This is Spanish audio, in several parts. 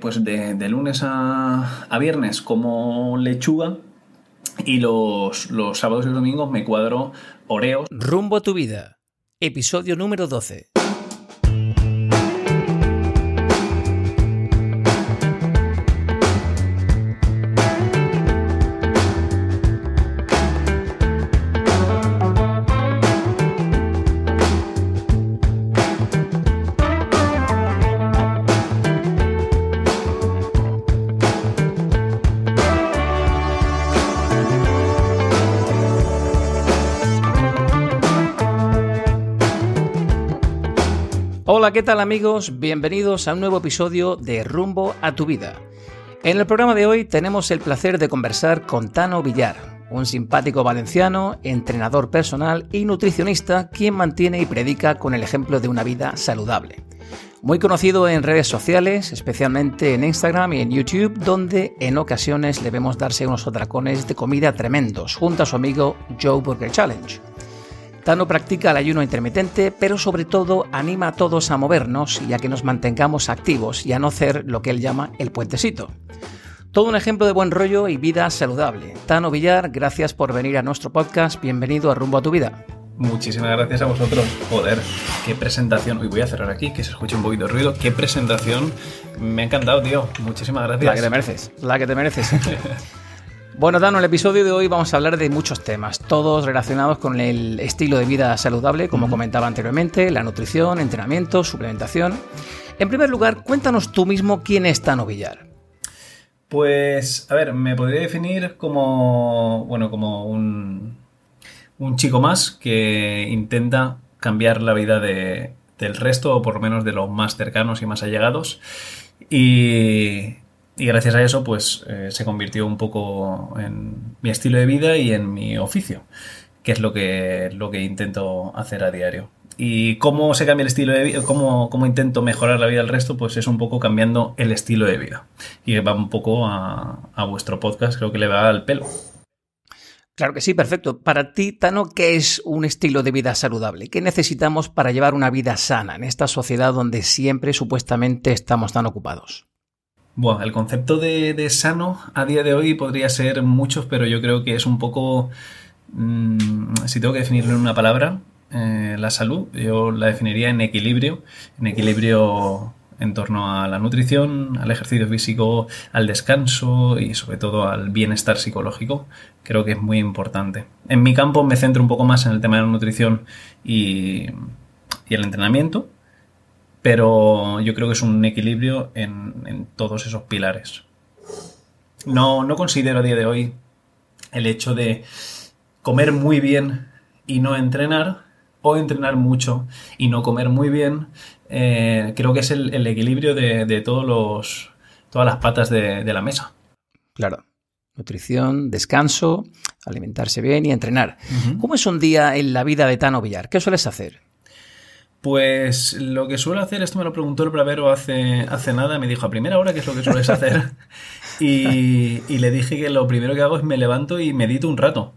Pues de, lunes a, viernes como lechuga y los, los sábados y domingos me cuadro oreos. Rumbo a tu vida, episodio número 12. Hola, ¿qué tal amigos? Bienvenidos a un nuevo episodio de Rumbo a tu vida. En el programa de hoy tenemos el placer de conversar con Tano Villar, un simpático valenciano, entrenador personal y nutricionista quien mantiene y predica con el ejemplo de una vida saludable. Muy conocido en redes sociales, especialmente en Instagram y en YouTube, donde en ocasiones le vemos darse unos atracones de comida tremendos junto a su amigo Joe Burger Challenge. Tano practica el ayuno intermitente, pero sobre todo anima a todos a movernos y a que nos mantengamos activos y a no hacer lo que él llama el puentecito. Todo un ejemplo de buen rollo y vida saludable. Tano Villar, gracias por venir a nuestro podcast. Bienvenido a Rumbo a tu Vida. Muchísimas gracias a vosotros. Joder, qué presentación. Hoy voy a cerrar aquí, que se escuche un poquito de ruido. Qué presentación. Me ha encantado, tío. Muchísimas gracias. La que te mereces. La que te mereces. Bueno, Dano, en el episodio de hoy vamos a hablar de muchos temas, todos relacionados con el estilo de vida saludable, como comentaba anteriormente, la nutrición, entrenamiento, suplementación. En primer lugar, cuéntanos tú mismo quién es Tano Villar. Pues, a ver, me podría definir como, bueno, como un, un chico más que intenta cambiar la vida de, del resto, o por lo menos de los más cercanos y más allegados. Y, y gracias a eso, pues eh, se convirtió un poco en mi estilo de vida y en mi oficio, que es lo que, lo que intento hacer a diario. ¿Y cómo se cambia el estilo de vida? Cómo, cómo, intento mejorar la vida del resto? Pues es un poco cambiando el estilo de vida. Y va un poco a, a vuestro podcast, creo que le va al pelo. Claro que sí, perfecto. Para ti, Tano, ¿qué es un estilo de vida saludable? ¿Qué necesitamos para llevar una vida sana en esta sociedad donde siempre supuestamente estamos tan ocupados? Bueno, el concepto de, sano a día de hoy podría ser muchos, pero yo creo que es un poco, mm, si tengo que definirlo en una palabra, eh, la salud, yo la definiría en equilibrio, en equilibrio en torno a la nutrición, al ejercicio físico, al descanso y sobre todo al bienestar psicológico, creo que es muy importante. En mi campo me centro un poco más en el tema de la nutrición y, y el entrenamiento, pero yo creo que es un equilibrio en, todos esos pilares. No, no considero a día de hoy el hecho de comer muy bien y no entrenar, o entrenar mucho y no comer muy bien, eh, creo que es el, equilibrio de, todos los, todas las patas de, la mesa. Claro. Nutrición, descanso, alimentarse bien y entrenar. ¿Cómo es un día en la vida de Tano Villar? ¿Qué sueles hacer? Pues lo que suelo hacer, esto me lo preguntó el bravero hace, hace nada, me dijo a primera hora qué es lo que sueles hacer. y, le dije que lo primero que hago es me levanto y medito un rato.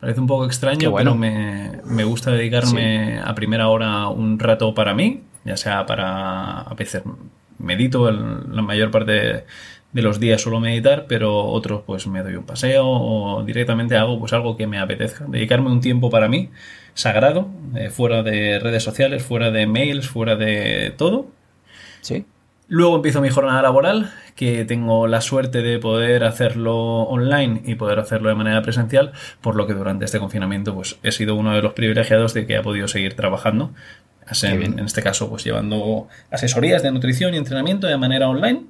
Parece un poco extraño, bueno. pero me, gusta dedicarme a primera hora un rato para mí, ya sea para a veces medito la mayor parte de los días suelo meditar, pero otros pues me doy un paseo o directamente hago pues algo que me apetezca. Dedicarme un tiempo para mí, sagrado, eh, fuera de redes sociales, fuera de mails, fuera de todo. Sí. Luego empiezo mi jornada laboral, que tengo la suerte de poder hacerlo online y poder hacerlo de manera presencial, por lo que durante este confinamiento pues he sido uno de los privilegiados de que he podido seguir trabajando. En, en este caso, pues llevando asesorías de nutrición y entrenamiento de manera online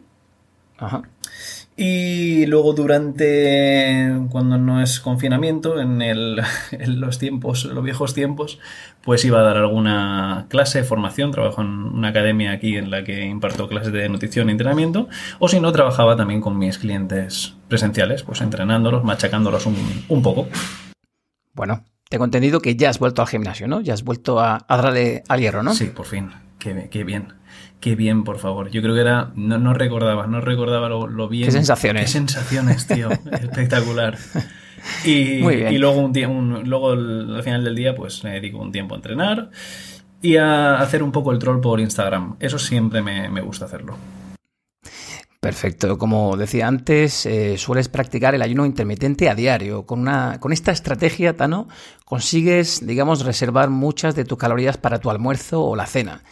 y luego durante, cuando no es confinamiento, en, el, en, los tiempos, los viejos tiempos, pues iba a dar alguna clase, formación, trabajo en una academia aquí en la que imparto clases de nutrición y entrenamiento, o si no, trabajaba también con mis clientes presenciales, pues entrenándolos, machacándolos un, un poco. Bueno, tengo entendido que ya has vuelto al gimnasio, ¿no? Ya has vuelto a, a darle al hierro, ¿no? Sí, por fin. Qué, qué bien. Qué bien, por favor. Yo creo que era. No, no recordaba, no recordaba lo, bien. Qué sensaciones. Qué sensaciones, tío. Espectacular. Y, y luego, un, día, luego al final del día, pues me dedico un tiempo a entrenar y a hacer un poco el troll por Instagram. Eso siempre me, me gusta hacerlo. Perfecto. Como decía antes, eh, sueles practicar el ayuno intermitente a diario. Con, una, con esta estrategia, Tano, consigues, digamos, reservar muchas de tus calorías para tu almuerzo o la cena.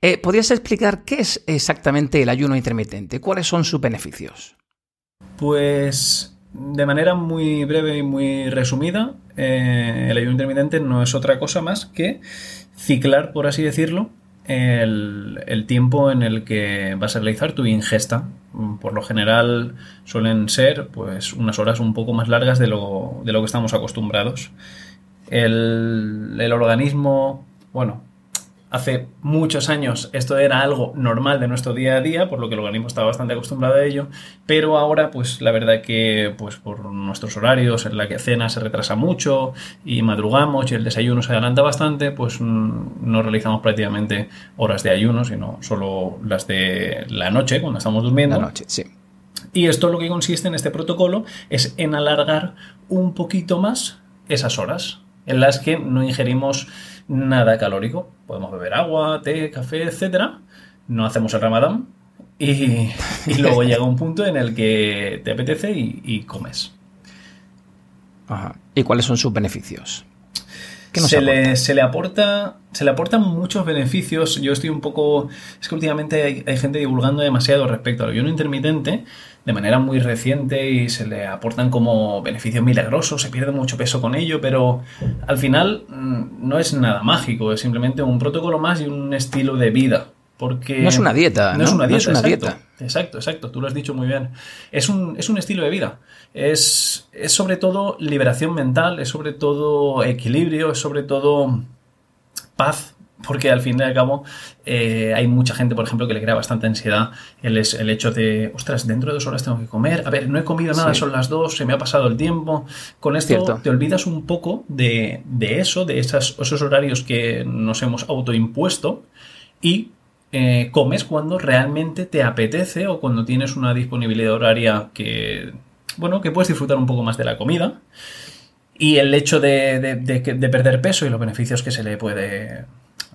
Eh, ¿Podrías explicar qué es exactamente el ayuno intermitente? ¿Cuáles son sus beneficios? Pues de manera muy breve y muy resumida, eh, el ayuno intermitente no es otra cosa más que ciclar, por así decirlo, el, tiempo en el que vas a realizar tu ingesta. Por lo general suelen ser pues unas horas un poco más largas de lo, de lo que estamos acostumbrados. El organismo, bueno, hace muchos años esto era algo normal de nuestro día a día, por lo que el organismo estaba bastante acostumbrado a ello, pero ahora pues la verdad que pues por nuestros horarios en la que cena se retrasa mucho y madrugamos y el desayuno se adelanta bastante, pues mm, no realizamos prácticamente horas de ayuno, sino solo las de la noche cuando estamos durmiendo. La noche, sí. Y esto lo que consiste en este protocolo es en alargar un poquito más esas horas en las que no ingerimos nada calórico. Podemos beber agua, té, café, etcétera. No hacemos el ramadán. Y, luego llega un punto en el que te apetece y, comes. ¿Y cuáles son sus beneficios? se, le, se, le, aporta, se le aportan muchos beneficios. Yo estoy un poco. Es que últimamente hay, hay gente divulgando demasiado respecto al ayuno intermitente de manera muy reciente y se le aportan como beneficios milagrosos, se pierde mucho peso con ello, pero al final mm, no es nada mágico, es simplemente un protocolo más y un estilo de vida. Porque no es una dieta. No, es una dieta, exacto, Exacto, exacto, tú lo has dicho muy bien. Es un, es un estilo de vida. Es, es sobre todo liberación mental, es sobre todo equilibrio, es sobre todo paz porque al fin y al cabo eh, hay mucha gente, por ejemplo, que le crea bastante ansiedad el, el, hecho de, ostras, dentro de dos horas tengo que comer, a ver, no he comido nada, son las dos, se me ha pasado el tiempo. Con esto te olvidas un poco de, eso, de esas, esos horarios que nos hemos autoimpuesto y eh, comes cuando realmente te apetece o cuando tienes una disponibilidad horaria que, bueno, que puedes disfrutar un poco más de la comida. Y el hecho de, de perder peso y los beneficios que se le puede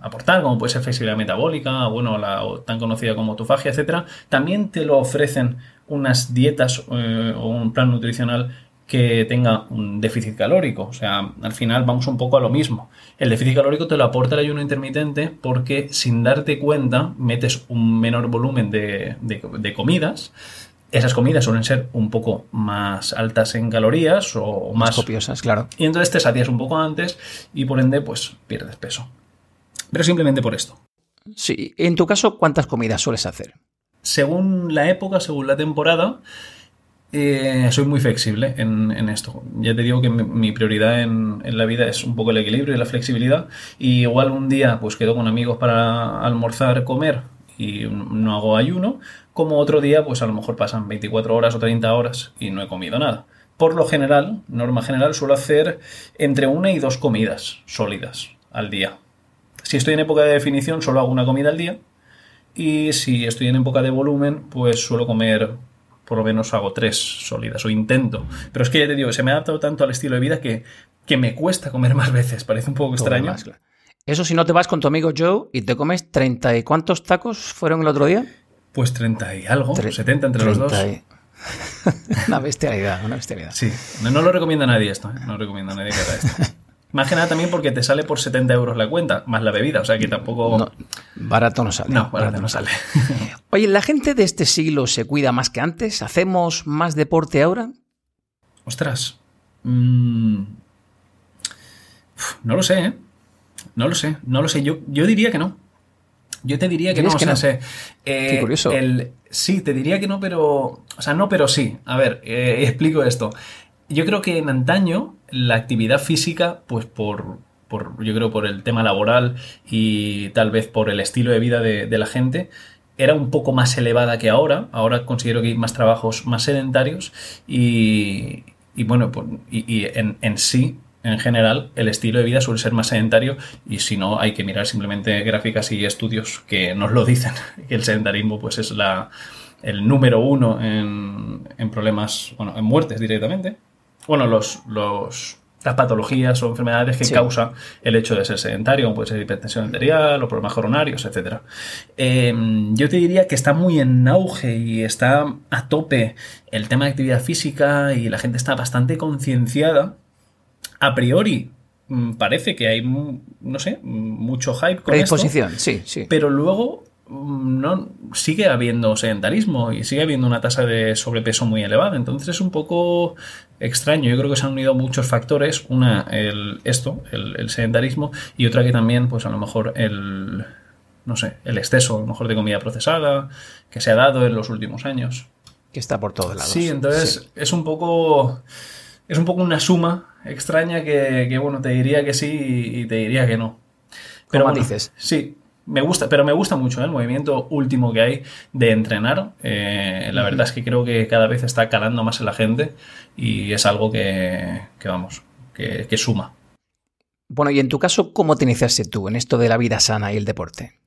aportar, como puede ser flexibilidad metabólica, bueno, la tan conocida como autofagia, etcétera, también te lo ofrecen unas dietas eh, o un plan nutricional que tenga un déficit calórico. O sea, al final vamos un poco a lo mismo. El déficit calórico te lo aporta el ayuno intermitente porque sin darte cuenta metes un menor volumen de, comidas. Esas comidas suelen ser un poco más altas en calorías o más, más copiosas, claro. Y entonces te sacias un poco antes y por ende pues pierdes peso pero simplemente por esto. Sí, en tu caso, ¿cuántas comidas sueles hacer? Según la época, según la temporada, eh, soy muy flexible en, esto. Ya te digo que mi, prioridad en, la vida es un poco el equilibrio y la flexibilidad. Y igual un día pues quedo con amigos para almorzar, comer y no hago ayuno, como otro día pues a lo mejor pasan 24 horas o 30 horas y no he comido nada. Por lo general, norma general, suelo hacer entre una y dos comidas sólidas al día. Si estoy en época de definición, solo hago una comida al día. Y si estoy en época de volumen, pues suelo comer, por lo menos hago tres sólidas, o intento. Pero es que ya te digo, se me ha adaptado tanto al estilo de vida que, que me cuesta comer más veces. Parece un poco extraño. Eso si no te vas con tu amigo Joe y te comes 30 y cuántos tacos fueron el otro día? Pues 30 y algo, 70 entre los dos. una bestialidad, una bestialidad. Sí, no, lo recomienda nadie esto, ¿eh? no recomienda a nadie que haga esto. Más que nada también porque te sale por 70 euros la cuenta, más la bebida, o sea que tampoco... barato no sale. No, barato, no sale. Oye, ¿la gente de este siglo se cuida más que antes? ¿Hacemos más deporte ahora? Ostras. Mm, no lo sé, ¿eh? No lo sé, no lo sé. Yo, yo diría que no. Yo te diría que no, que no? sé. Qué curioso. El, sí, te diría que no, pero... O sea, no, pero sí. A ver, eh, explico esto yo creo que en antaño la actividad física, pues por, yo creo por el tema laboral y tal vez por el estilo de vida de, la gente, era un poco más elevada que ahora. Ahora considero que hay más trabajos más sedentarios y, bueno, y, en, en, sí, en general, el estilo de vida suele ser más sedentario y si no, hay que mirar simplemente gráficas y estudios que nos lo dicen, que el sedentarismo pues es la, el número uno en, en problemas, bueno, en muertes directamente bueno, los, los, las patologías o enfermedades que causa el hecho de ser sedentario, como puede ser hipertensión arterial o problemas coronarios, etc. Em, yo te diría que está muy en auge y está a tope el tema de actividad física y la gente está bastante concienciada. A priori, mm, parece que hay, no sé, mucho hype con Predisposición, sí, sí. Pero luego no sigue habiendo sedentarismo y sigue habiendo una tasa de sobrepeso muy elevada. Entonces es un poco extraño. Yo creo que se han unido muchos factores. Una, el, esto, el, sedentarismo, y otra que también, pues a lo mejor el no sé, el exceso a lo mejor de comida procesada que se ha dado en los últimos años. Que está por todos lados. Sí, entonces es un poco. Es un poco una suma extraña que, bueno, te diría que sí y te diría que no. Pero dices. Sí, me gusta, pero me gusta mucho ¿eh? el movimiento último que hay de entrenar. Eh, la verdad es que creo que cada vez está calando más en la gente y es algo que, vamos, que, suma. Bueno, y en tu caso, ¿cómo te iniciaste tú en esto de la vida sana y el deporte?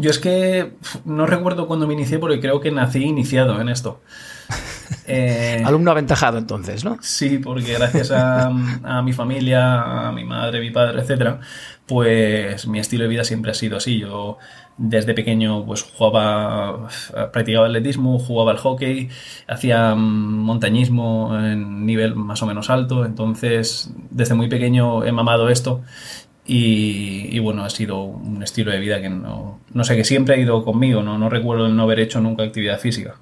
Yo es que no recuerdo cuándo me inicié porque creo que nací iniciado en esto. Eh, Alumno aventajado entonces, ¿no? Sí, porque gracias a, a, mi familia, a mi madre, mi padre, etcétera, pues mi estilo de vida siempre ha sido así. Yo desde pequeño pues jugaba, practicaba atletismo, jugaba al hockey, hacía montañismo en nivel más o menos alto, entonces desde muy pequeño he mamado esto y, bueno, ha sido un estilo de vida que no, no sé, que siempre ha ido conmigo, no, no recuerdo el no haber hecho nunca actividad física.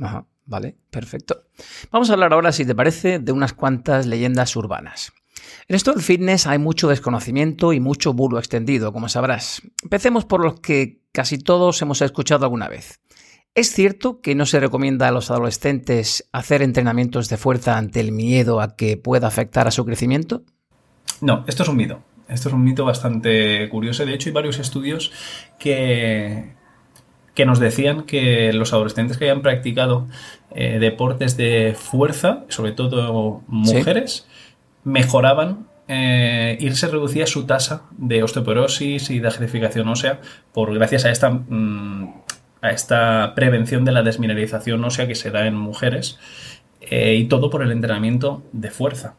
Ajá, vale, perfecto. Vamos a hablar ahora, si te parece, de unas cuantas leyendas urbanas. En esto del fitness hay mucho desconocimiento y mucho bulo extendido, como sabrás. Empecemos por los que casi todos hemos escuchado alguna vez. ¿Es cierto que no se recomienda a los adolescentes hacer entrenamientos de fuerza ante el miedo a que pueda afectar a su crecimiento? No, esto es un mito. Esto es un mito bastante curioso. De hecho, hay varios estudios que, que nos decían que los adolescentes que hayan practicado eh, deportes de fuerza, sobre todo mujeres, mejoraban eh, y se reducía su tasa de osteoporosis y de acidificación ósea por gracias a esta, mm, a esta prevención de la desmineralización ósea que se da en mujeres eh, y todo por el entrenamiento de fuerza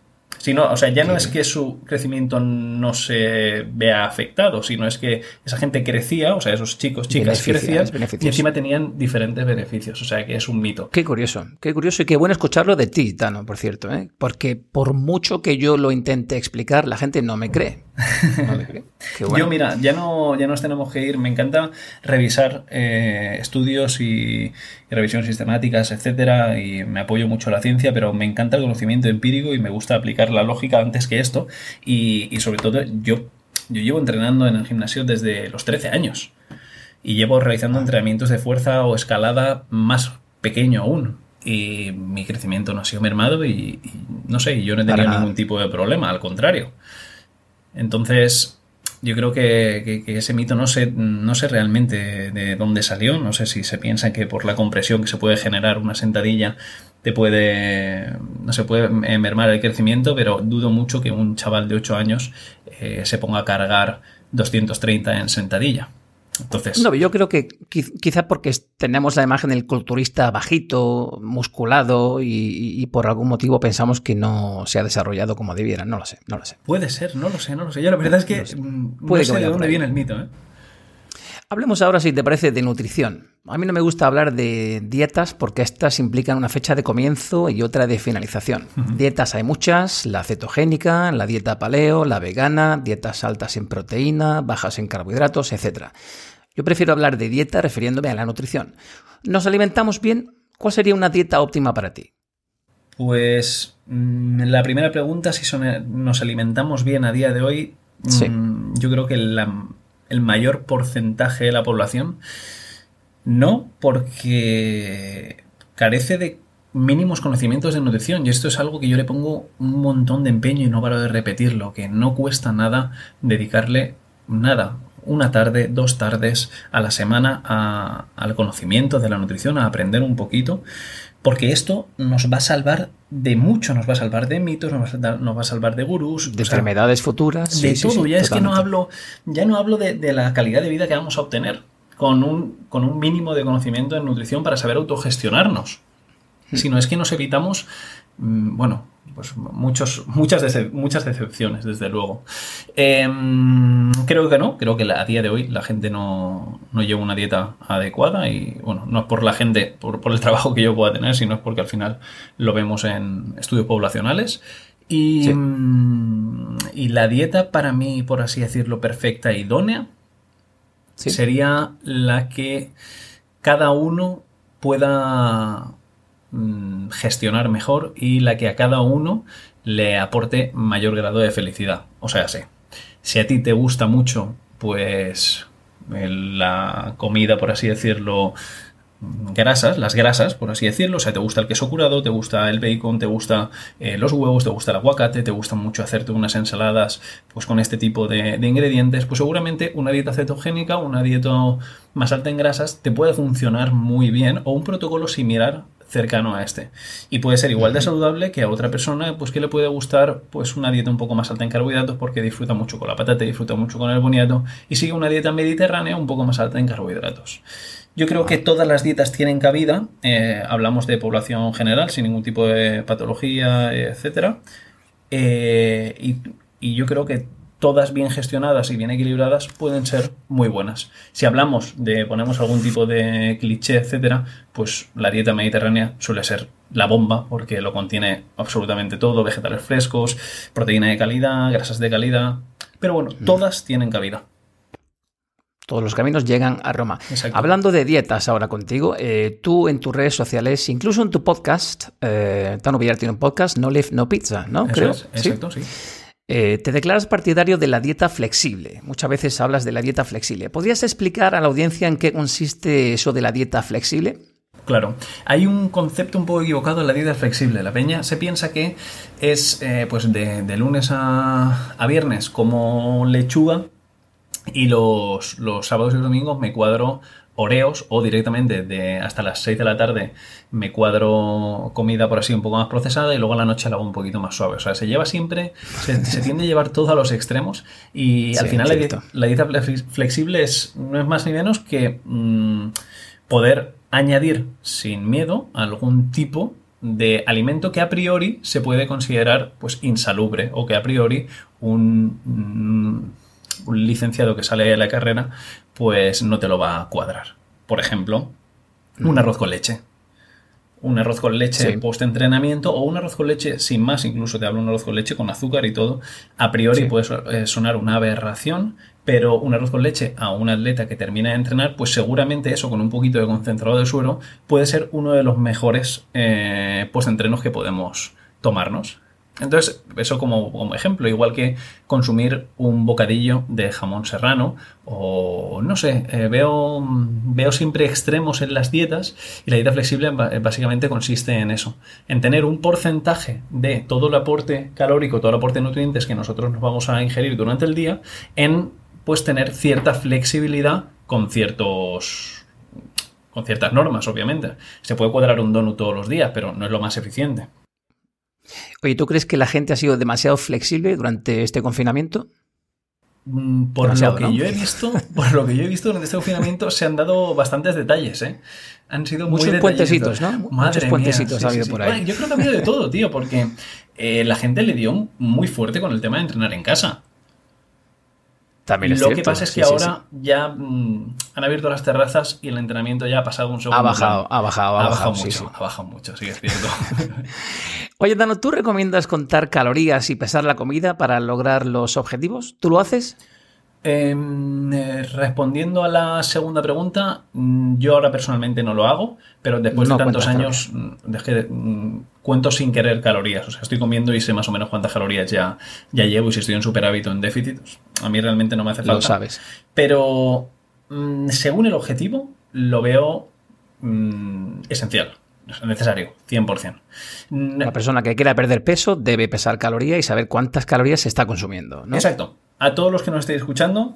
o sea, ya no es que su crecimiento no se vea afectado, sino es que esa gente crecía, o sea, esos chicos, chicas crecían y encima tenían diferentes beneficios, o sea, que es un mito. Qué curioso, qué curioso y qué bueno escucharlo de ti, Tano, por cierto, ¿eh? porque por mucho que yo lo intente explicar, la gente no me cree. Yo, mira, ya no, ya nos tenemos que ir. Me encanta revisar eh, estudios y, revisiones sistemáticas, etcétera, y me apoyo mucho a la ciencia, pero me encanta el conocimiento empírico y me gusta aplicar la lógica antes que esto. Y, sobre todo, yo, yo llevo entrenando en el gimnasio desde los 13 años y llevo realizando entrenamientos de fuerza o escalada más pequeño aún. Y mi crecimiento no ha sido mermado y, no sé, yo no he tenido ningún tipo de problema, al contrario. Entonces, yo creo que, ese mito no sé, no sé realmente de dónde salió. No sé si se piensa que por la compresión que se puede generar una sentadilla te puede, no se puede mermar el crecimiento, pero dudo mucho que un chaval de 8 años eh, se ponga a cargar 230 en sentadilla. Entonces... No, yo creo que quizá porque tenemos la imagen del culturista bajito, musculado y, por algún motivo pensamos que no se ha desarrollado como debiera. No lo sé, no lo sé. Puede ser, no lo sé, no lo sé. Yo la verdad es que no, Puede sé de dónde viene el mito. ¿eh? Hablemos ahora, si te parece, de nutrición. A mí no me gusta hablar de dietas porque estas implican una fecha de comienzo y otra de finalización. Dietas hay muchas, la cetogénica, la dieta paleo, la vegana, dietas altas en proteína, bajas en carbohidratos, etc. Yo prefiero hablar de dieta refiriéndome a la nutrición. ¿Nos alimentamos bien? ¿Cuál sería una dieta óptima para ti? Pues mm, la primera pregunta, si nos alimentamos bien a día de hoy, mm, yo creo que la, el mayor porcentaje de la población. No, porque carece de mínimos conocimientos de nutrición y esto es algo que yo le pongo un montón de empeño y no paro de repetirlo, que no cuesta nada dedicarle nada, una tarde, dos tardes a la semana al conocimiento de la nutrición, a aprender un poquito porque esto nos va a salvar de mucho, nos va a salvar de mitos, nos va a, salvar de gurús. De enfermedades futuras. De todo. ya es que no hablo, ya no hablo de, la calidad de vida que vamos a obtener con un, con un mínimo de conocimiento en nutrición para saber autogestionarnos. Hmm. Sino es que nos evitamos, mm, bueno, pues muchos, muchas, muchas decepciones, desde luego. Em, creo que no, creo que a día de hoy la gente no, lleva una dieta adecuada y bueno, no es por la gente, por, el trabajo que yo pueda tener, sino es porque al final lo vemos en estudios poblacionales. Y, mm, y la dieta para mí, por así decirlo, perfecta e idónea, sería la que cada uno pueda Mm, gestionar mejor y la que a cada uno le aporte mayor grado de felicidad. O sea, sí. Si a ti te gusta mucho, pues la comida, por así decirlo, grasas, las grasas, por así decirlo. O sea, te gusta el queso curado, te gusta el bacon, te gusta eh, los huevos, te gusta el aguacate, te gusta mucho hacerte unas ensaladas pues con este tipo de, de, ingredientes. Pues seguramente una dieta cetogénica, una dieta más alta en grasas, te puede funcionar muy bien o un protocolo similar cercano a este. Y puede ser igual de saludable que a otra persona, pues que le puede gustar pues una dieta un poco más alta en carbohidratos porque disfruta mucho con la patata, disfruta mucho con el boniato y sigue una dieta mediterránea un poco más alta en carbohidratos. Yo creo que todas las dietas tienen cabida, eh, hablamos de población general, sin ningún tipo de patología, etcétera. Eh, y, y yo creo que todas bien gestionadas y bien equilibradas pueden ser muy buenas. Si hablamos de, ponemos algún tipo de cliché, etcétera, pues la dieta mediterránea suele ser la bomba porque lo contiene absolutamente todo, vegetales frescos, proteína de calidad, grasas de calidad, pero bueno, mm. todas tienen cabida. Todos los caminos llegan a Roma. Hablando de dietas ahora contigo, eh, tú en tus redes sociales, incluso en tu podcast, eh, Tano Villar tiene un podcast, No Live, No Pizza, ¿no? Creo. exacto, sí. Eh, te declaras partidario de la dieta flexible. Muchas veces hablas de la dieta flexible. ¿Podrías explicar a la audiencia en qué consiste eso de la dieta flexible? Claro, hay un concepto un poco equivocado en la dieta flexible. La peña se piensa que es eh, pues de, lunes a, a, viernes como lechuga y los, los sábados y domingos me cuadro Oreos o directamente de hasta las 6 de la tarde me cuadro comida por así un poco más procesada y luego a la noche la hago un poquito más suave. O sea, se lleva siempre, se, tiende a llevar todo a los extremos y al final la dieta, flexible es, no es más ni menos que mm, poder añadir sin miedo algún tipo de alimento que a priori se puede considerar pues insalubre o que a priori un, mm, un licenciado que sale de la carrera pues no te lo va a cuadrar. Por ejemplo, un arroz con leche. Un arroz con leche post-entrenamiento o un arroz con leche sin más, incluso te hablo un arroz con leche con azúcar y todo. A priori puede eh, sonar una aberración, pero un arroz con leche a un atleta que termina de entrenar, pues seguramente eso con un poquito de concentrado de suero puede ser uno de los mejores eh, post-entrenos que podemos tomarnos. Entonces, eso como, ejemplo, igual que consumir un bocadillo de jamón serrano o no sé, eh, veo, veo siempre extremos en las dietas y la dieta flexible básicamente consiste en eso, en tener un porcentaje de todo el aporte calórico, todo el aporte de nutrientes que nosotros nos vamos a ingerir durante el día, en pues tener cierta flexibilidad con ciertos con ciertas normas, obviamente. Se puede cuadrar un donut todos los días, pero no es lo más eficiente. Oye, ¿tú crees que la gente ha sido demasiado flexible durante este confinamiento? Mm, por lo que yo he visto, por lo que yo he visto durante este confinamiento se han dado bastantes detalles, ¿eh? Han sido muchos puentecitos, ¿no? muchos puentecitos ha habido por ahí. yo creo que ha habido de todo, tío, porque eh, la gente le dio muy fuerte con el tema de entrenar en casa. También es Lo que pasa es que ahora ya mm, han abierto las terrazas y el entrenamiento ya ha pasado un segundo. Ha bajado, ha bajado, ha, bajado, mucho. Ha bajado mucho, sí, es cierto. Oye, Dano, ¿tú recomiendas contar calorías y pesar la comida para lograr los objetivos? ¿Tú lo haces? Em, eh, respondiendo a la segunda pregunta, mm, yo ahora personalmente no lo hago, pero después de tantos años mm, cuento sin querer calorías. O sea, estoy comiendo y sé más o menos cuántas calorías ya, ya llevo y si estoy en superávit o en déficit, pues, a mí realmente no me hace falta. Lo sabes. Pero según el objetivo, lo veo esencial necesario, 100%. La persona que quiera perder peso debe pesar calorías y saber cuántas calorías se está consumiendo. Exacto. A todos los que nos estéis escuchando,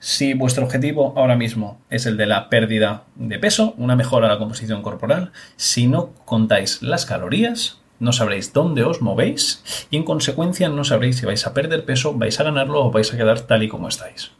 si vuestro objetivo ahora mismo es el de la pérdida de peso, una mejora de la composición corporal, si no contáis las calorías, no sabréis dónde os movéis y en consecuencia no sabréis si vais a perder peso, vais a ganarlo o vais a quedar tal y como estáis.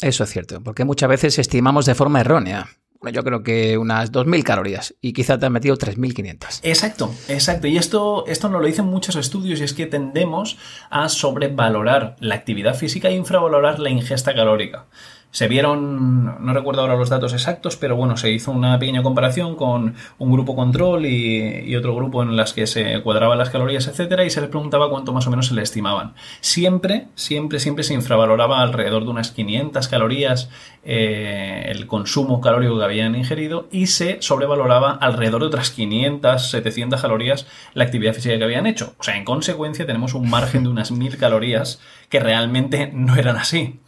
Eso es cierto, porque muchas veces estimamos de forma errónea yo creo que unas 2.000 calorías y quizá te has metido 3.500. Exacto, exacto. Y esto, esto nos lo dicen muchos estudios y es que tendemos a sobrevalorar la actividad física e infravalorar la ingesta calórica. Se vieron, no recuerdo ahora los datos exactos, pero bueno, se hizo una pequeña comparación con un grupo control y, otro grupo en las que se cuadraban las calorías, etcétera, y se les preguntaba cuánto más o menos se le estimaban. Siempre, siempre, siempre se infravaloraba alrededor de unas 500 calorías eh, el consumo calórico que habían ingerido y se sobrevaloraba alrededor de otras 500, 700 calorías la actividad física que habían hecho. O sea, en consecuencia tenemos un margen de unas 1000 calorías que realmente no eran así.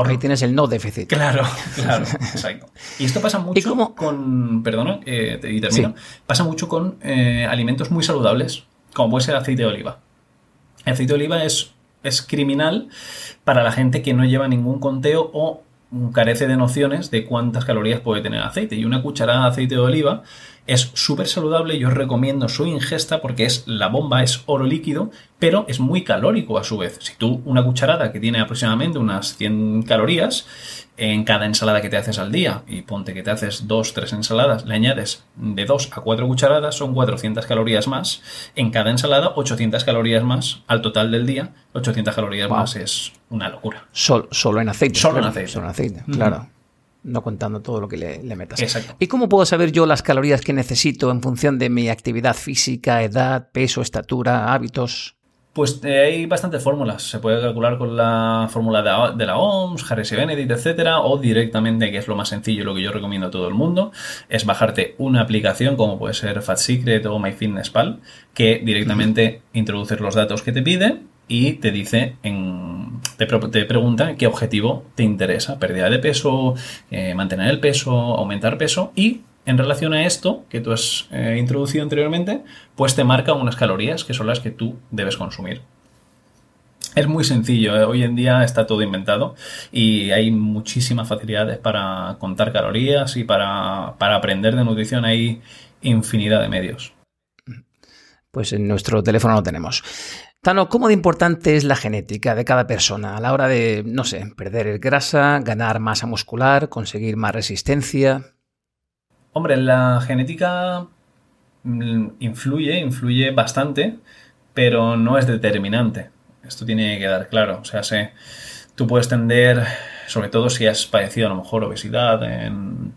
Por... Ahí tienes el no déficit. Claro, claro, exacto. Y esto pasa mucho con, perdona, eh, y termino, pasa mucho con eh, alimentos muy saludables, como puede ser el aceite de oliva. El aceite de oliva es, es criminal para la gente que no lleva ningún conteo o carece de nociones de cuántas calorías puede tener el aceite. Y una cucharada de aceite de oliva es súper saludable, yo os recomiendo su ingesta porque es la bomba, es oro líquido, pero es muy calórico a su vez. Si tú una cucharada que tiene aproximadamente unas 100 calorías en cada ensalada que te haces al día, y ponte que te haces dos, tres ensaladas, le añades de 2 a 4 cucharadas, son 400 calorías más. En cada ensalada, 800 calorías más al total del día. 800 calorías más es una locura. solo en aceite. Solo en aceite. Solo en aceite, claro no contando todo lo que le, metas. Exacto. ¿Y cómo puedo saber yo las calorías que necesito en función de mi actividad física, edad, peso, estatura, hábitos? Pues eh, hay bastantes fórmulas. Se puede calcular con la fórmula de, la OMS, Harris y Benedict, etcétera, o directamente, que es lo más sencillo lo que yo recomiendo a todo el mundo, es bajarte una aplicación como puede ser Fat Secret o MyFitnessPal, que directamente introduces los datos que te pide y te dice en, te, pregunta qué objetivo te interesa, pérdida de peso, eh, mantener el peso, aumentar peso y en relación a esto que tú has eh, introducido anteriormente, pues te marca unas calorías que son las que tú debes consumir. Es muy sencillo, eh. hoy en día está todo inventado y hay muchísimas facilidades para contar calorías y para, para aprender de nutrición hay infinidad de medios. Pues en nuestro teléfono lo tenemos. Tano, ¿cómo de importante es la genética de cada persona a la hora de, no sé, perder grasa, ganar masa muscular, conseguir más resistencia? Hombre, la genética mm, influye, influye bastante, pero no es determinante. Esto tiene que quedar claro. O sea, sé, tú puedes tender, sobre todo si has padecido a lo mejor obesidad en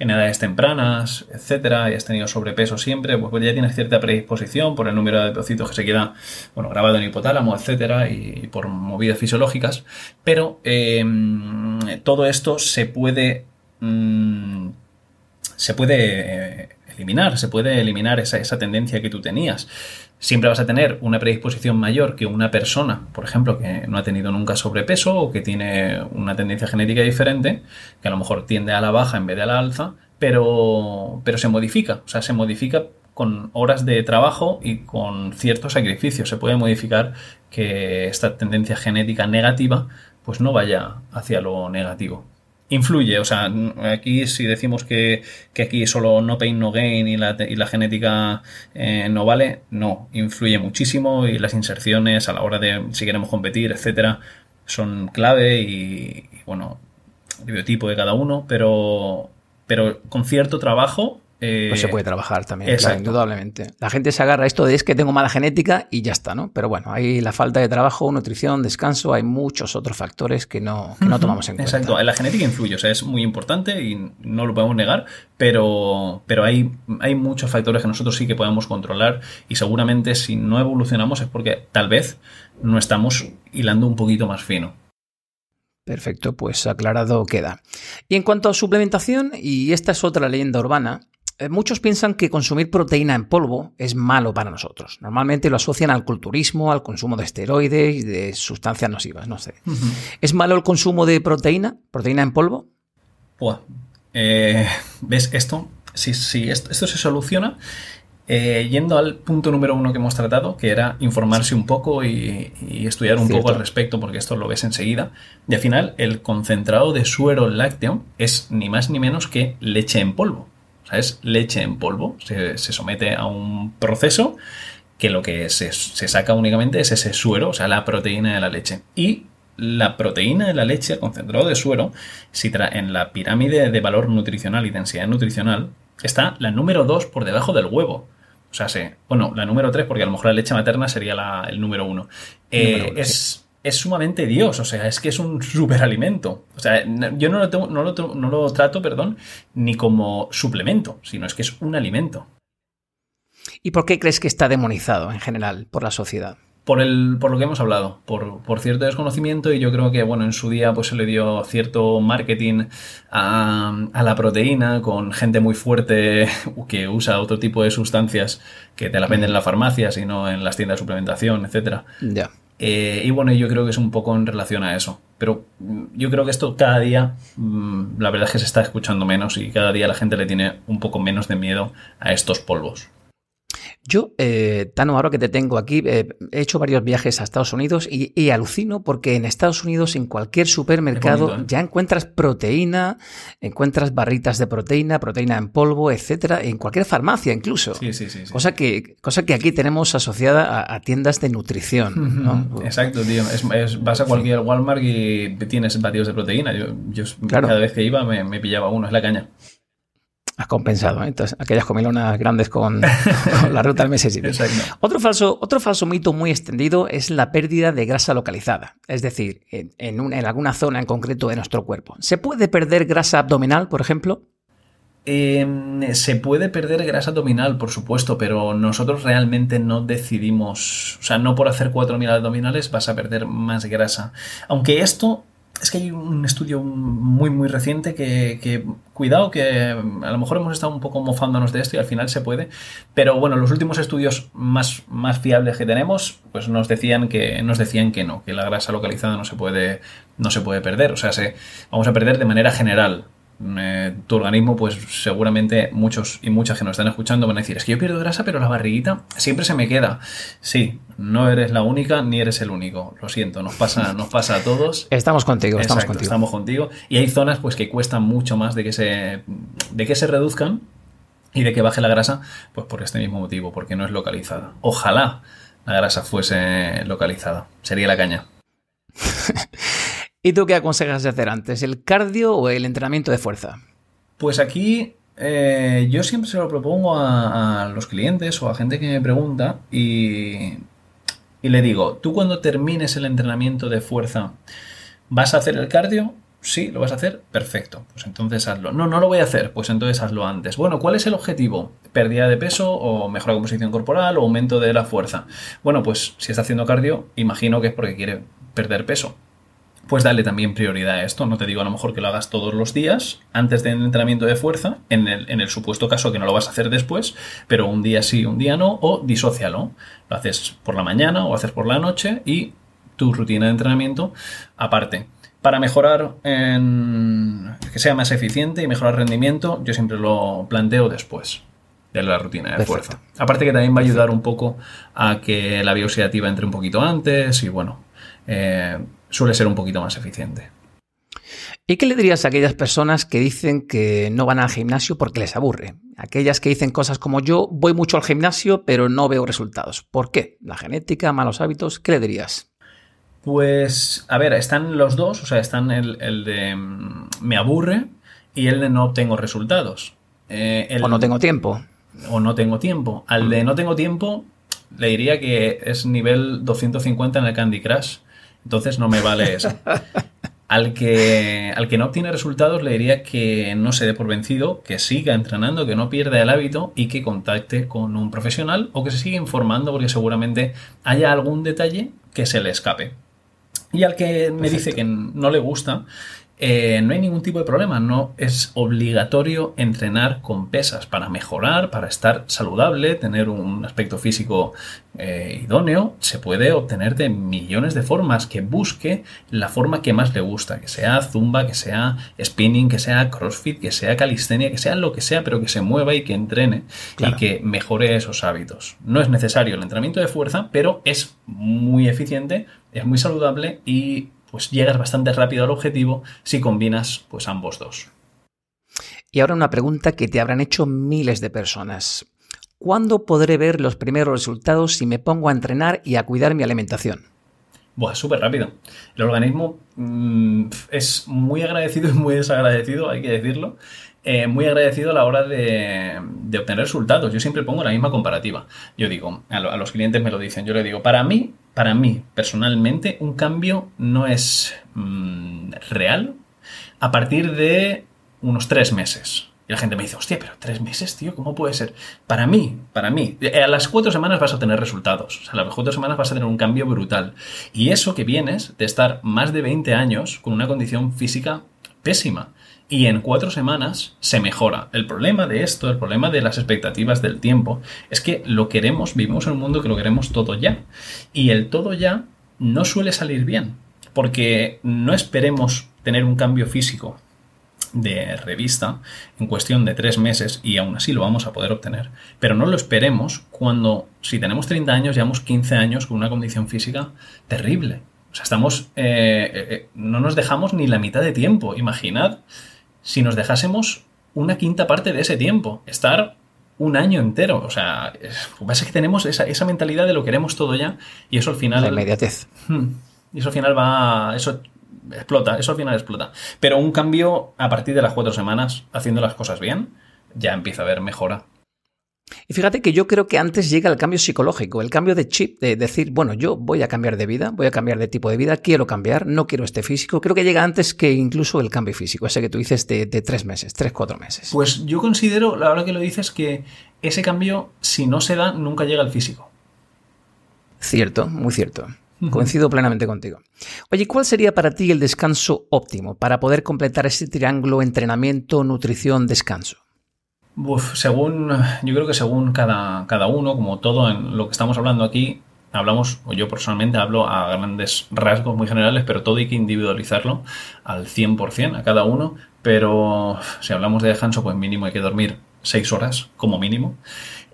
en edades tempranas, etcétera, y has tenido sobrepeso siempre, pues ya tienes cierta predisposición por el número de adipocitos que se queda bueno, grabado en hipotálamo, etcétera, y, por movidas fisiológicas. Pero em, todo esto se puede. Mm, se puede eh, eliminar, se puede eliminar esa, esa tendencia que tú tenías siempre vas a tener una predisposición mayor que una persona, por ejemplo, que no ha tenido nunca sobrepeso o que tiene una tendencia genética diferente, que a lo mejor tiende a la baja en vez de a la alza, pero, pero se modifica, o sea, se modifica con horas de trabajo y con ciertos sacrificios. Se puede modificar que esta tendencia genética negativa pues no vaya hacia lo negativo influye. O sea, aquí si decimos que, aquí solo no pain, no gain y la, y la genética eh, no vale, no, influye muchísimo y las inserciones a la hora de si queremos competir, etcétera, son clave y, y bueno, el biotipo de cada uno, pero, pero con cierto trabajo pues se puede trabajar también, indudablemente. La gente se agarra a esto de es que tengo mala genética y ya está, ¿no? Pero bueno, hay la falta de trabajo, nutrición, descanso, hay muchos otros factores que no, no tomamos en cuenta. Exacto, la genética influye, o sea, es muy importante y no lo podemos negar, pero, pero hay, hay muchos factores que nosotros sí que podemos controlar y seguramente si no evolucionamos es porque tal vez no estamos hilando un poquito más fino. Perfecto, pues aclarado queda. Y en cuanto a suplementación, y esta es otra leyenda urbana, eh, muchos piensan que consumir proteína en polvo es malo para nosotros. Normalmente lo asocian al culturismo, al consumo de esteroides y de sustancias nocivas, no sé. ¿Es malo el consumo de proteína, proteína en polvo? Eh, ¿Ves esto? Si, esto, se soluciona, eh, yendo al punto número uno que hemos tratado, que era informarse un poco y, estudiar un poco al respecto, porque esto lo ves enseguida. Y al final, el concentrado de suero lácteo es ni más ni menos que leche en polvo es leche en polvo. Se, somete a un proceso que lo que se, saca únicamente es ese suero, o sea, la proteína de la leche. Y la proteína de la leche, el concentrado de suero, si en la pirámide de valor nutricional y densidad nutricional, está la número 2 por debajo del huevo. O sea, sí, bueno, la número 3, porque a lo mejor la leche materna sería el número 1. Eh, es, es, sumamente Dios, o sea, es que es un superalimento. O sea, yo no lo, no, lo, no lo trato, perdón, ni como suplemento, sino es que es un alimento. ¿Y por qué crees que está demonizado en general por la sociedad? Por, el, por lo que hemos hablado, por, cierto desconocimiento y yo creo que, bueno, en su día pues se le dio cierto marketing a, la proteína con gente muy fuerte que usa otro tipo de sustancias que te las venden en la farmacia, sino en las tiendas de suplementación, etcétera. Ya. Eh, y bueno, yo creo que es un poco en relación a eso. Pero mm, yo creo que esto cada día, mm, la verdad es que se está escuchando menos y cada día la gente le tiene un poco menos de miedo a estos polvos. Yo, eh, Tano, ahora que te tengo aquí, eh, he hecho varios viajes a Estados Unidos y, alucino porque en Estados Unidos, en cualquier supermercado, ¿eh? ya encuentras proteína, encuentras barritas de proteína, proteína en polvo, etcétera, en cualquier farmacia incluso. Sí, sí, sí. Cosa, que, cosa que aquí tenemos asociada a, tiendas de nutrición. Exacto, tío. vas a cualquier Walmart y tienes batidos de proteína. Yo, cada vez que iba me, me pillaba uno, es la caña. Has compensado, ¿eh? Entonces, aquellas comilonas grandes con, la ruta del Mississippi. Otro falso, otro falso mito muy extendido es la pérdida de grasa localizada, es decir, en, en, alguna zona en concreto de nuestro cuerpo. ¿Se puede perder grasa abdominal, por ejemplo? Em, se puede perder grasa abdominal, por supuesto, pero nosotros realmente no decidimos, o sea, no por hacer 4.000 abdominales vas a perder más grasa. Aunque esto es que hay un estudio muy, muy reciente que, cuidado, que a lo mejor hemos estado un poco mofándonos de esto y al final se puede, pero bueno, los últimos estudios más, más fiables que tenemos, pues nos decían que, nos decían que no, que la grasa localizada no se puede, no se puede perder, o sea, se, vamos a perder de manera general, eh, tu organismo, pues seguramente muchos y muchas que nos están escuchando van a decir, es que yo pierdo grasa, pero la barriguita siempre se me queda. Sí, no eres la única ni eres el único. Lo siento, nos pasa, nos pasa a todos. Estamos contigo, estamos contigo. Estamos contigo. Y hay zonas pues que cuestan mucho más de que se, de que se reduzcan y de que baje la grasa, pues por este mismo motivo, porque no es localizada. Ojalá la grasa fuese localizada. Sería la caña. ¿Y tú qué aconsejas de hacer antes, el cardio o el entrenamiento de fuerza? Pues aquí eh, yo siempre se lo propongo a, los clientes o a gente que me pregunta y, y le digo, tú cuando termines el entrenamiento de fuerza, ¿vas a hacer el cardio? Sí, lo vas a hacer, perfecto. Pues entonces hazlo. No, no lo voy a hacer, pues entonces hazlo antes. Bueno, ¿cuál es el objetivo? ¿Pérdida de peso o mejora composición corporal o aumento de la fuerza? Bueno, pues si está haciendo cardio, imagino que es porque quiere perder peso pues dale también prioridad a esto. No te digo a lo mejor que lo hagas todos los días antes del entrenamiento de fuerza, en el, supuesto caso que no lo vas a hacer después, pero un día sí, un día no, o disócialo. Lo haces por la mañana o haces por la noche y tu rutina de entrenamiento aparte. Para mejorar en que sea más eficiente y mejorar rendimiento, yo siempre lo planteo después de la rutina de fuerza. Aparte que también va a ayudar un poco a que la bioxidativa entre un poquito antes y bueno, eh, suele ser un poquito más eficiente. ¿Y qué le dirías a aquellas personas que dicen que no van al gimnasio porque les aburre? Aquellas que dicen cosas como yo voy mucho al gimnasio pero no veo resultados. ¿Por qué? ¿La genética, malos hábitos? ¿Qué le dirías? Pues, a ver, están los dos, o sea, están el, de mm, me aburre y el de no obtengo resultados. Eh, o no tengo tiempo. O no tengo tiempo. Al de no tengo tiempo, le diría que es nivel 250 en el Candy Crush entonces no me vale eso. Al que, al que no obtiene resultados le diría que no se dé por vencido, que siga entrenando, que no pierda el hábito y que contacte con un profesional o que se siga informando porque seguramente haya algún detalle que se le escape. Y al que me dice que no le gusta, eh, no hay ningún tipo de problema, no es obligatorio entrenar con pesas para mejorar, para estar saludable, tener un aspecto físico eh, idóneo, se puede obtener de millones de formas, que busque la forma que más le gusta, que sea zumba, que sea spinning, que sea crossfit, que sea calistenia, que sea lo que sea, pero que se mueva y que entrene y que mejore esos hábitos. No es necesario el entrenamiento de fuerza, pero es muy eficiente, es muy saludable y pues llegas bastante rápido al objetivo si combinas pues ambos dos. Y ahora una pregunta que te habrán hecho miles de personas. ¿Cuándo podré ver los primeros resultados si me pongo a entrenar y a cuidar mi alimentación? Buah, súper rápido. El organismo mm, es muy agradecido y muy desagradecido, hay que decirlo. Eh, muy agradecido a la hora de, obtener resultados. Yo siempre pongo la misma comparativa. Yo digo, a, los clientes me lo dicen, yo le digo, para mí, para mí, personalmente, un cambio no es mm, real a partir de unos tres meses. Y la gente me dice, hostia, pero tres meses, tío, ¿cómo puede ser? Para mí, para mí, a las cuatro semanas vas a tener resultados. O sea, a las cuatro semanas vas a tener un cambio brutal. Y eso que vienes de estar más de 20 años con una condición física pésima. Y en cuatro semanas se mejora. El problema de esto, el problema de las expectativas del tiempo, es que lo queremos, vivimos en un mundo que lo queremos todo ya. Y el todo ya no suele salir bien. Porque no esperemos tener un cambio físico de revista en cuestión de tres meses y aún así lo vamos a poder obtener. Pero no lo esperemos cuando, si tenemos 30 años, llevamos 15 años con una condición física terrible. O sea, estamos. Eh, eh, eh, no nos dejamos ni la mitad de tiempo. Imaginad si nos dejásemos una quinta parte de ese tiempo. Estar un año entero. O sea, lo que pasa es que tenemos esa, esa mentalidad de lo queremos todo ya y eso al final. La inmediatez. Hmm, y eso al final va. Eso explota, eso al final explota. Pero un cambio a partir de las cuatro semanas, haciendo las cosas bien, ya empieza a haber mejora. Y fíjate que yo creo que antes llega el cambio psicológico, el cambio de chip, de decir, bueno, yo voy a cambiar de vida, voy a cambiar de tipo de vida, quiero cambiar, no quiero este físico. Creo que llega antes que incluso el cambio físico, ese que tú dices de, de tres meses, tres, cuatro meses. Pues yo considero, la hora que lo dices, que ese cambio, si no se da, nunca llega al físico. Cierto, muy cierto. Coincido plenamente contigo. Oye, ¿cuál sería para ti el descanso óptimo para poder completar ese triángulo entrenamiento, nutrición, descanso? Según, yo creo que según cada, cada uno, como todo en lo que estamos hablando aquí, hablamos, o yo personalmente hablo a grandes rasgos muy generales, pero todo hay que individualizarlo al 100% a cada uno. Pero si hablamos de descanso, pues mínimo hay que dormir 6 horas como mínimo.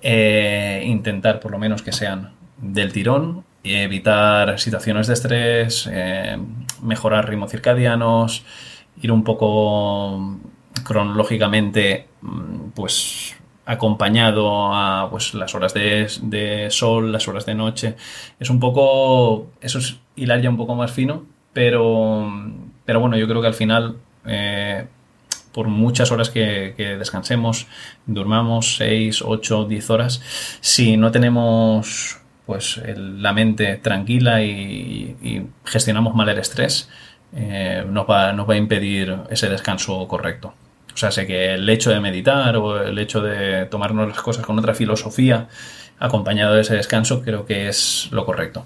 Eh, intentar por lo menos que sean del tirón evitar situaciones de estrés, eh, mejorar ritmos circadianos, ir un poco cronológicamente pues acompañado a pues las horas de, sol, las horas de noche. Es un poco. Eso es hilar ya un poco más fino. Pero. Pero bueno, yo creo que al final. Eh, por muchas horas que, que, descansemos, durmamos 6, 8, 10 horas, si no tenemos pues la mente tranquila y, gestionamos mal el estrés, eh, nos, va, nos va a impedir ese descanso correcto. O sea, sé que el hecho de meditar o el hecho de tomarnos las cosas con otra filosofía acompañado de ese descanso creo que es lo correcto.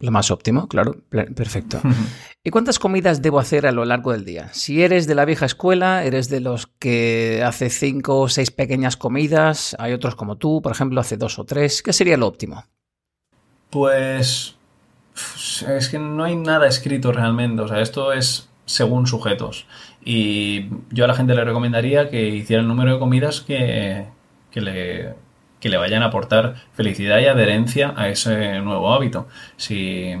Lo más óptimo, claro, perfecto. ¿Y cuántas comidas debo hacer a lo largo del día? Si eres de la vieja escuela, eres de los que hace cinco o seis pequeñas comidas, hay otros como tú, por ejemplo, hace dos o tres, ¿qué sería lo óptimo? Pues es que no hay nada escrito realmente, o sea, esto es según sujetos. Y yo a la gente le recomendaría que hiciera el número de comidas que, le, que le vayan a aportar felicidad y adherencia a ese nuevo hábito. Si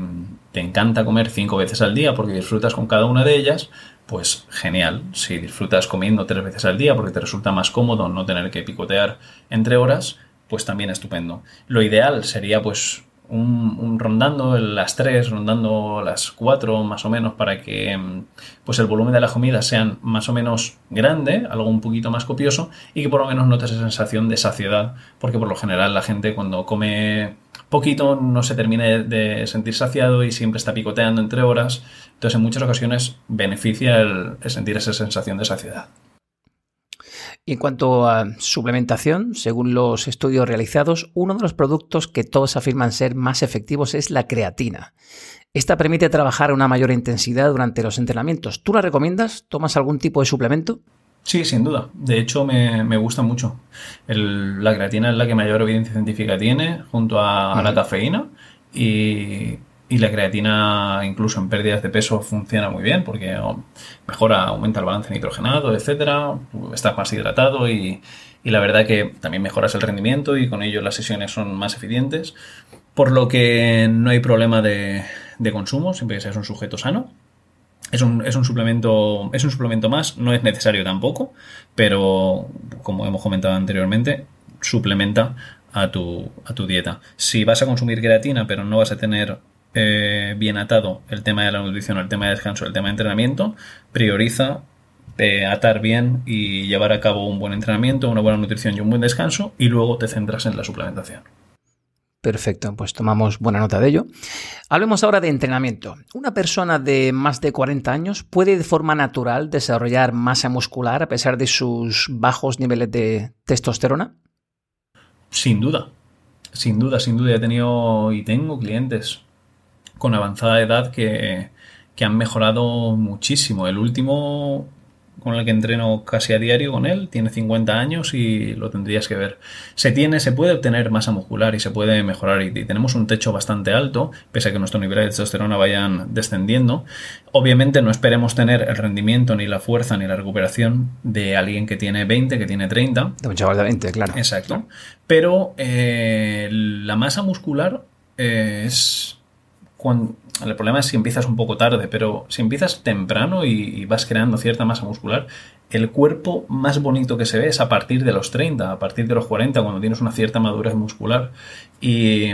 te encanta comer cinco veces al día porque disfrutas con cada una de ellas, pues genial. Si disfrutas comiendo tres veces al día porque te resulta más cómodo no tener que picotear entre horas, pues también estupendo. Lo ideal sería pues un, rondando las 3, rondando las 4 más o menos para que mm, pues el volumen de la comida sean más o menos grande, algo un poquito más copioso y que por lo menos notes esa sensación de saciedad, porque por lo general la gente cuando come poquito no se termina de sentir saciado y siempre está picoteando entre horas, entonces en muchas ocasiones beneficia el sentir esa sensación de saciedad. Y en cuanto a suplementación, según los estudios realizados, uno de los productos que todos afirman ser más efectivos es la creatina. Esta permite trabajar a una mayor intensidad durante los entrenamientos. ¿Tú la recomiendas? ¿Tomas algún tipo de suplemento? Sí, sin duda. De hecho, me, gusta mucho. la creatina es la que mayor evidencia científica tiene, junto a la cafeína. Y y la creatina, incluso en pérdidas de peso, funciona muy bien porque mejora, aumenta el balance nitrogenado, etcétera. Estás más hidratado y, la verdad que también mejoras el rendimiento y con ello las sesiones son más eficientes. Por lo que no hay problema de, consumo, siempre que seas un sujeto sano. Es un, es un, suplemento, es un suplemento más, no es necesario tampoco, pero como hemos comentado anteriormente, suplementa a tu, a tu dieta. Si vas a consumir creatina pero no vas a tener eh, bien atado el tema de la nutrición, el tema de descanso, el tema de entrenamiento, prioriza eh, atar bien y llevar a cabo un buen entrenamiento, una buena nutrición y un buen descanso y luego te centras en la suplementación. Perfecto, pues tomamos buena nota de ello. Hablemos ahora de entrenamiento. ¿Una persona de más de 40 años puede de forma natural desarrollar masa muscular a pesar de sus bajos niveles de testosterona? Sin duda, sin duda, sin duda. He tenido y tengo clientes con avanzada edad que, que han mejorado muchísimo. El último con el que entreno casi a diario con él, tiene 50 años y lo tendrías que ver. Se tiene, se puede obtener masa muscular y se puede mejorar y, tenemos un techo bastante alto, pese a que nuestros niveles de testosterona vayan descendiendo. Obviamente no esperemos tener el rendimiento, ni la fuerza, ni la recuperación de alguien que tiene 20, que tiene 30. De un chaval de 20, claro. Exacto. Pero eh, la masa muscular eh, es cuando, el problema es si empiezas un poco tarde, pero si empiezas temprano y, vas creando cierta masa muscular, el cuerpo más bonito que se ve es a partir de los 30, a partir de los 40, cuando tienes una cierta madurez muscular. Y,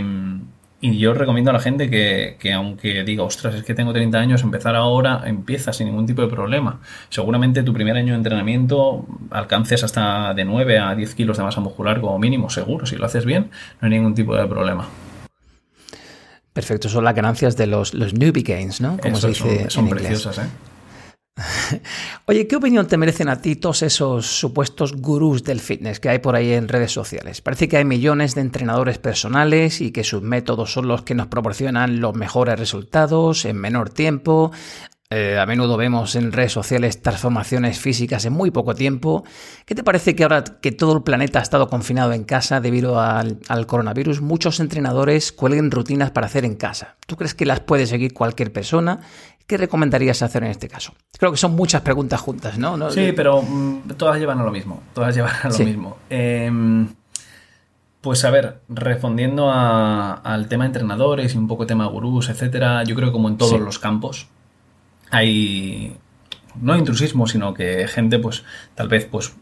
yo recomiendo a la gente que, que, aunque diga, ostras, es que tengo 30 años, empezar ahora empieza sin ningún tipo de problema. Seguramente tu primer año de entrenamiento alcances hasta de 9 a 10 kilos de masa muscular como mínimo, seguro. Si lo haces bien, no hay ningún tipo de problema. Perfecto, son las ganancias de los, los newbie gains, ¿no? Como se dice son, preciosas, ¿eh? Oye, ¿qué opinión te merecen a ti todos esos supuestos gurús del fitness que hay por ahí en redes sociales? Parece que hay millones de entrenadores personales y que sus métodos son los que nos proporcionan los mejores resultados en menor tiempo. Eh, a menudo vemos en redes sociales transformaciones físicas en muy poco tiempo. ¿Qué te parece que ahora que todo el planeta ha estado confinado en casa debido al, coronavirus, muchos entrenadores cuelguen rutinas para hacer en casa? ¿Tú crees que las puede seguir cualquier persona? ¿Qué recomendarías hacer en este caso? Creo que son muchas preguntas juntas, ¿no? Sí, pero mm, todas llevan a lo mismo. Todas llevan a lo mismo. Em, pues a ver, respondiendo al tema entrenadores y un poco tema gurús, etcétera, yo creo que como en todos los campos, hay no intrusismo, sino que gente, pues, tal vez, pues,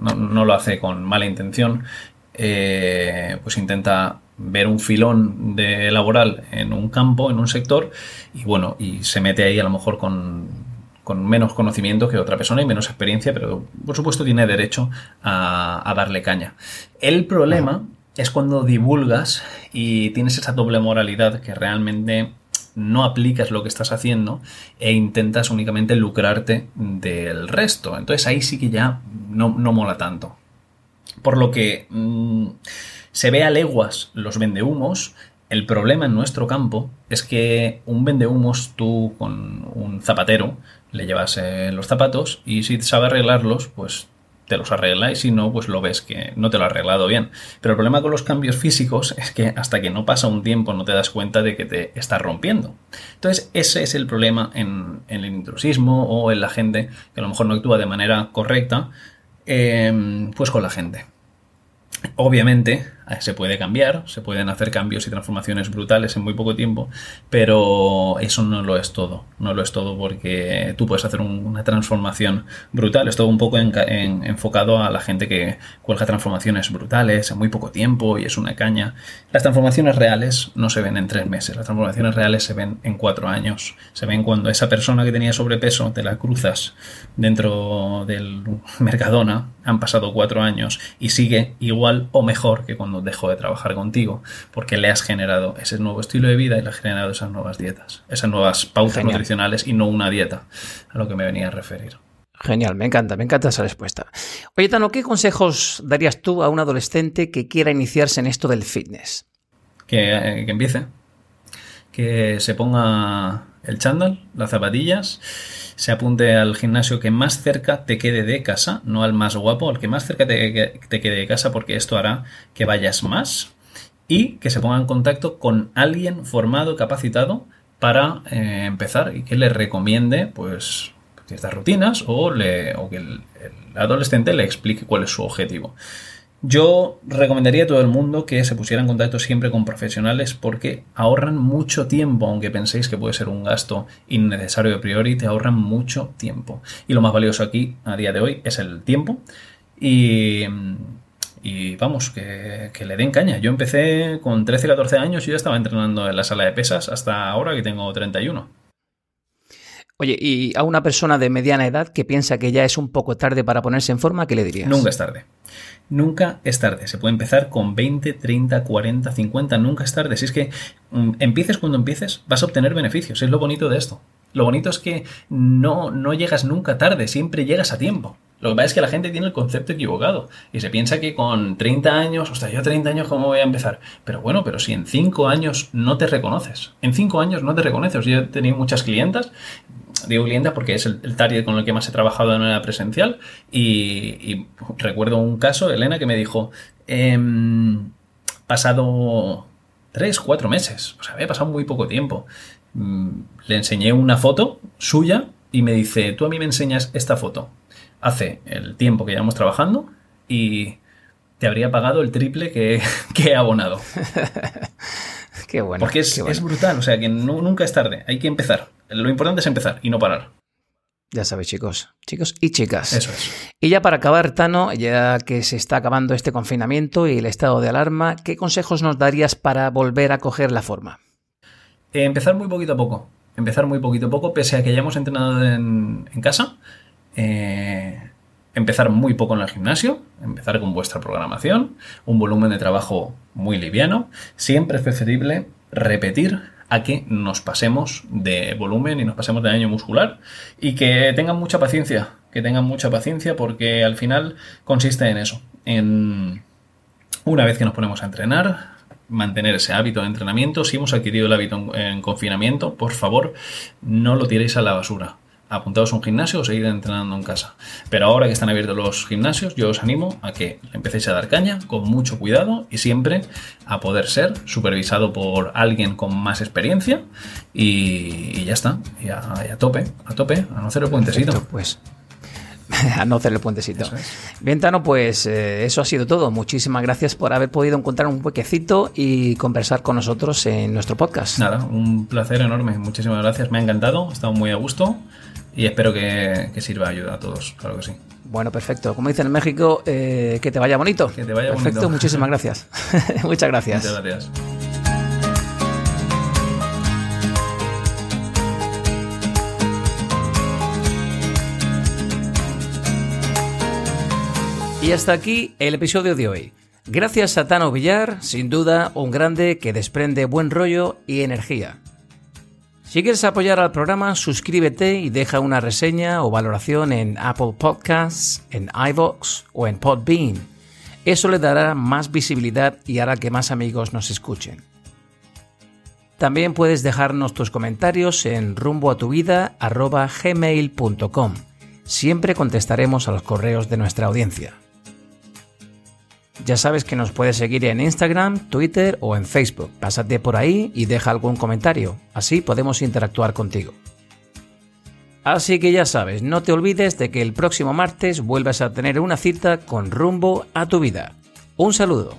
no, lo hace con mala intención, eh, pues intenta ver un filón de laboral en un campo, en un sector, y bueno, y se mete ahí a lo mejor con, con menos conocimiento que otra persona y menos experiencia, pero por supuesto tiene derecho a, a darle caña. El problema es cuando divulgas y tienes esa doble moralidad que realmente no aplicas lo que estás haciendo e intentas únicamente lucrarte del resto. Entonces ahí sí que ya no, mola tanto. Por lo que mm, se ve a leguas los vendehumos. El problema en nuestro campo es que un vendehumos, tú con un zapatero, le llevas eh, los zapatos y si sabe arreglarlos, pues te los arregla y si no, pues lo ves que no te lo ha arreglado bien. Pero el problema con los cambios físicos es que hasta que no pasa un tiempo no te das cuenta de que te estás rompiendo. Entonces ese es el problema en, el intrusismo o en la gente que a lo mejor no actúa de manera correcta, eh, pues con la gente. Obviamente se puede cambiar, se pueden hacer cambios y transformaciones brutales en muy poco tiempo, pero eso no lo es todo, no lo es todo porque tú puedes hacer una transformación brutal, es todo un poco enfocado a la gente que cuelga transformaciones brutales en muy poco tiempo y es una caña. Las transformaciones reales no se ven en tres meses, las transformaciones reales se ven en cuatro años, se ven cuando esa persona que tenía sobrepeso te la cruzas dentro del Mercadona, han pasado cuatro años y sigue igual o mejor que cuando dejó de trabajar contigo, porque le has generado ese nuevo estilo de vida y le has generado esas nuevas dietas, esas nuevas pautas nutricionales y no una dieta, a lo que me venía a referir. Genial, me encanta, me encanta esa respuesta. Oye, Tano, ¿qué consejos darías tú a un adolescente que quiera iniciarse en esto del fitness? Que, eh, que empiece, que se ponga el chándal, las zapatillas se apunte al gimnasio que más cerca te quede de casa, no al más guapo, al que más cerca te, quede de casa, porque esto hará que vayas más y que se ponga en contacto con alguien formado, capacitado para eh, empezar y que le recomiende pues ciertas rutinas o, que el adolescente le explique cuál es su objetivo. Yo recomendaría a todo el mundo que se pusiera en contacto siempre con profesionales porque ahorran mucho tiempo, aunque penséis que puede ser un gasto innecesario a priori, te ahorran mucho tiempo. Y lo más valioso aquí, a día de hoy, es el tiempo. Y, vamos, que, que, le den caña. Yo empecé con 13, 14 años y ya estaba entrenando en la sala de pesas hasta ahora que tengo 31. Oye, y a una persona de mediana edad que piensa que ya es un poco tarde para ponerse en forma, ¿qué le dirías? Nunca es tarde. Nunca es tarde. Se puede empezar con 20, 30, 40, 50. Nunca es tarde. Si es que mm, empieces cuando empieces, vas a obtener beneficios. Es lo bonito de esto. Lo bonito es que no, no llegas nunca tarde, siempre llegas a tiempo. Lo que pasa es que la gente tiene el concepto equivocado y se piensa que con 30 años, o sea, yo 30 años, ¿cómo voy a empezar? Pero bueno, pero si en 5 años no te reconoces, en 5 años no te reconoces. Yo he tenido muchas clientas, digo clientas porque es el, target con el que más he trabajado de manera presencial y, recuerdo un caso, Elena, que me dijo, eh, pasado 3, 4 meses, o sea, había pasado muy poco tiempo. Mm, le enseñé una foto suya y me dice, tú a mí me enseñas esta foto hace el tiempo que llevamos trabajando y te habría pagado el triple que, he abonado. qué bueno. Porque es, brutal, o sea que nunca es tarde, hay que empezar. Lo importante es empezar y no parar. Ya sabéis, chicos, chicos y chicas. Eso es. Y ya para acabar, Tano, ya que se está acabando este confinamiento y el estado de alarma, ¿qué consejos nos darías para volver a coger la forma? Eh, empezar muy poquito a poco. Empezar muy poquito a poco, pese a que hayamos entrenado en, casa. Eh, empezar muy poco en el gimnasio, empezar con vuestra programación, un volumen de trabajo muy liviano. Siempre es preferible repetir a que nos pasemos de volumen y nos pasemos de daño muscular y que tengan mucha paciencia, que tengan mucha paciencia porque al final consiste en eso, en una vez que nos ponemos a entrenar, mantener ese hábito de entrenamiento. Si hemos adquirido el hábito en, confinamiento, por favor, no lo tiréis a la basura. Apuntaos a un gimnasio o seguir entrenando en casa. Pero ahora que están abiertos los gimnasios, yo os animo a que empecéis a dar caña con mucho cuidado y siempre a poder ser supervisado por alguien con más experiencia y, ya está. Y a, tope, a tope, a no hacer el puentecito. pues a no hacer el puentecito. Bien, Tano, pues eh, eso ha sido todo. Muchísimas gracias por haber podido encontrar un huequecito y conversar con nosotros en nuestro podcast. Nada, un placer enorme. Muchísimas gracias. Me ha encantado, he estado muy a gusto y espero que, sirva de ayuda a todos, claro que sí. Bueno, perfecto. Como dicen en México, eh, que te vaya bonito. Que te vaya perfecto, muchísimas gracias. Muchas gracias. Muchas gracias. Y hasta aquí el episodio de hoy. Gracias a Tano Villar, sin duda un grande que desprende buen rollo y energía. Si quieres apoyar al programa, suscríbete y deja una reseña o valoración en Apple Podcasts, en iVoox o en Podbean. Eso le dará más visibilidad y hará que más amigos nos escuchen. También puedes dejarnos tus comentarios en rumboatuvida.gmail.com. Siempre contestaremos a los correos de nuestra audiencia. Ya sabes que nos puedes seguir en Instagram, Twitter o en Facebook. Pásate por ahí y deja algún comentario. Así podemos interactuar contigo. Así que ya sabes, no te olvides de que el próximo martes vuelvas a tener una cita con rumbo a tu vida. Un saludo.